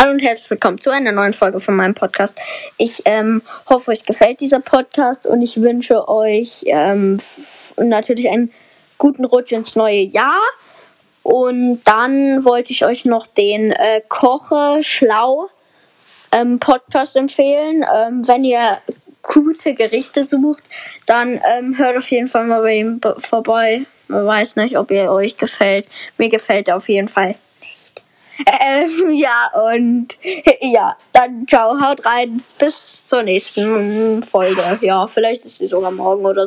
Hallo und herzlich willkommen zu einer neuen Folge von meinem Podcast. Ich ähm, hoffe, euch gefällt dieser Podcast und ich wünsche euch ähm, natürlich einen guten Rutsch ins neue Jahr. Und dann wollte ich euch noch den äh, Koche Schlau ähm, Podcast empfehlen. Ähm, wenn ihr gute Gerichte sucht, dann ähm, hört auf jeden Fall mal bei ihm vorbei. Man weiß nicht, ob ihr euch gefällt. Mir gefällt er auf jeden Fall. Ähm, ja, und ja, dann ciao, haut rein. Bis zur nächsten Folge. Ja, vielleicht ist sie sogar morgen oder so.